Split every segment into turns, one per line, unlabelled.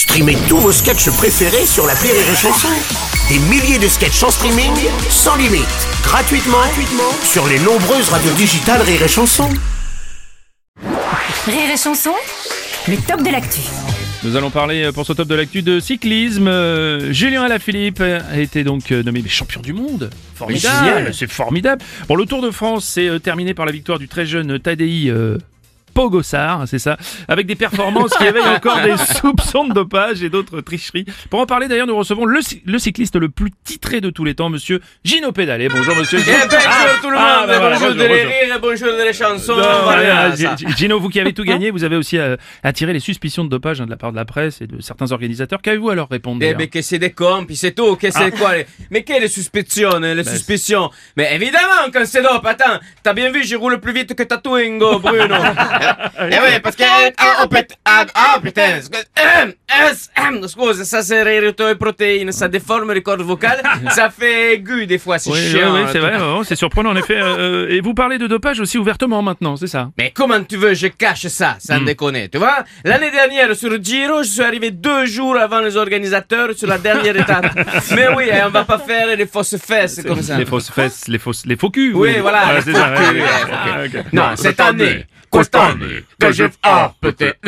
Streamez tous vos sketchs préférés sur la Rire et Chanson. Des milliers de sketchs en streaming, sans limite, gratuitement, gratuitement sur les nombreuses radios digitales Rire et Chanson.
Rire et chanson, le top de l'actu.
Nous allons parler euh, pour ce top de l'actu de cyclisme. Euh, Julien Alaphilippe a été donc euh, nommé champion du monde. Formidable, c'est formidable. Bon, le Tour de France s'est terminé par la victoire du très jeune Tadei euh, Pogossar, c'est ça, avec des performances qui éveillent encore des soupçons de dopage et d'autres tricheries. Pour en parler d'ailleurs, nous recevons le, cy- le cycliste le plus titré de tous les temps, monsieur Gino Pédalé. Bonjour monsieur.
Eh ben, bonjour tout le
Ah,
monde,
ben voilà,
bonjour,
bonjour,
de les
bonjour.
rires, bonjour de les chansons,
Non,
voilà,
voilà,
ça.
G- Gino, vous qui avez tout gagné, vous avez aussi euh, attiré les suspicions de dopage hein, de la part de la presse et de certains organisateurs. Qu'avez-vous alors répondre
Eh ben che c'est des compi, c'est tout, che c'est quoi les... Mais quelle suspicion, les suspicions Mais évidemment quand c'est dope, attends, t'as bien vu, je roule plus vite que ta Twingo, Bruno Eh oui, parce que... Ah, oh, put- ah, ah, putain, scusa, ehm, ehm, scusa, ça c'est les protéines, ça déforme les cordes vocales, ça fait aigu des fois, c'est
Oui,
chiant.
oui,
hein,
c'est vrai, oh, c'est surprenant en effet. euh, et vous parlez de dopage aussi ouvertement maintenant, c'est ça?
Mais comment tu veux, je cache ça, sans déconner, tu vois? L'année dernière, sur Giro, je suis arrivé deux jours avant les organisateurs sur la dernière étape. Mais oui, hein, on va pas faire les fausses fesses comme ça.
Les fausses fesses, les fausses, les faux culs.
Oui, voilà, les
c'est
faux
ça. ouais.
Non, cette année, cette année, que je... Ah, peut-être...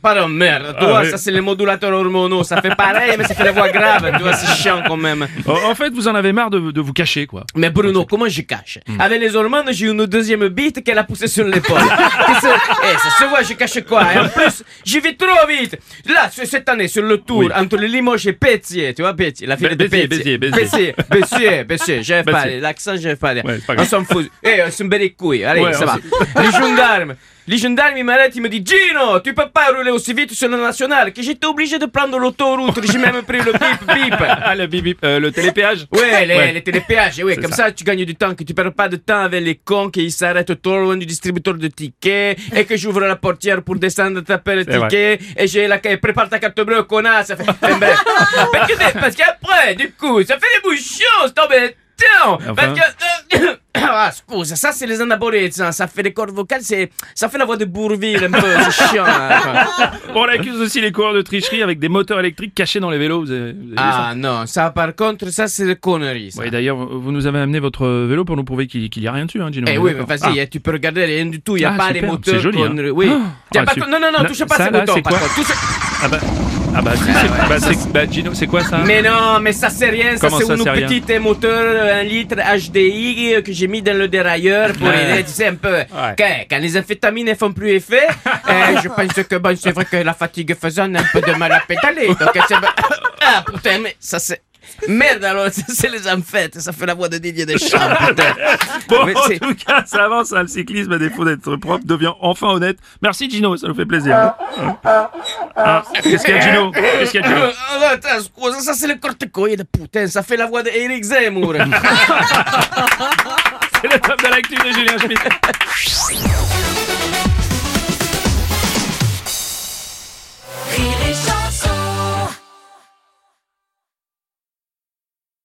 Euh, Pardon, merde, tu
Ah,
vois,
oui.
ça c'est les modulateurs hormonaux, ça fait pareil, mais ça fait la voix grave, tu vois, c'est chiant quand même.
En fait, vous en avez marre de, de vous cacher, quoi.
Mais Bruno, comment je cache
Hmm.
Avec les hormones, j'ai une deuxième bite qu'elle a poussée sur l'épaule. Eh, ça se voit, je cache quoi Et en plus, j'y vais trop vite. Là, ce- cette année, sur le tour,
Oui.
entre le Limoges et Pétier, tu vois, Pétier, la fille de Pétier.
Béziers. Béziers,
Béziers, Béziers, j'arrive pas, l'accent, j'arrive pas.
Ouais, pas
on s'en fout. Eh, c'est une belle couille, allez,
Ouais,
ça
on
va. Les gendarmes. Les gendarmes, ils m'arrêtent, ils me disent Gino, tu peux pas rouler aussi vite sur le national que j'étais obligé de prendre l'autoroute. J'ai même pris le bip bip.
Ah, le, bip, bip, euh, le télépéage
Ouais, les,
Ouais.
les télépéages, ouais,
C'est
comme
ça.
ça. tu gagnes du temps, que tu perds pas de temps avec les cons qui s'arrêtent trop loin du distributeur de tickets et que j'ouvre la portière pour descendre taper le
vrai.
ticket et j'ai la et prépare ta carte bleue, connasse. Ça fait, Enfin, bref. parce qu'après, du coup, ça fait des bouchons, c'est embêtant.
Enfin.
Parce que, ah, scusa, ça c'est les anabolés, ça, ça fait les cordes vocales, c'est, ça fait la voix de Bourville un peu, c'est chiant. hein.
On accuse aussi les coureurs de tricherie avec des moteurs électriques cachés dans les vélos. Vous avez, vous avez vu ça
Ah non, ça par contre, ça c'est des conneries. Ça.
Ouais, d'ailleurs, vous nous avez amené votre vélo pour nous prouver qu'il qu'il y a rien dessus, hein, Gino.
Eh
on est
oui, mais
d'accord.
vas-y, tu peux regarder, rien du tout, il n'y a
Ah,
pas les
super,
moteurs.
c'est joli, hein.
conneries. Oui.
Ah,
Tiens,
ah,
non, non, non,
Non,
touche pas
ça,
ces
là,
boutons,
c'est
par
quoi
contre. Touche-
Ah bah, ah bah, si, c'est- bah, bah, Gino, c'est quoi ça
Mais non, mais ça c'est rien, ça
Comment
c'est
ça,
une
c'est
petite moteur 1 litre HDI que j'ai mis dans le dérailleur pour
Ouais.
aider, tu sais, un peu. que- quand les amphétamines ne font plus effet, euh, je pense que bon, c'est vrai que la fatigue faisant on a un peu de mal à pédaler. Donc c'est. Ah putain, mais ça c'est. Merde alors, c'est les amphètes, ça fait la voix de Didier Deschamps, putain.
Bon,
Mais
en tout cas, ça avance, hein, le cyclisme, à défaut d'être propre, devient enfin honnête. Merci Gino, ça nous fait plaisir. Ah, Qu'est-ce qu'il y a Gino Qu'est-ce qu'il y a Gino
Ah, attends, scusa, ça c'est le corticoïde, putain, ça fait la voix d'Eric Zemmour.
C'est le top de l'actu de Julien Schmitt.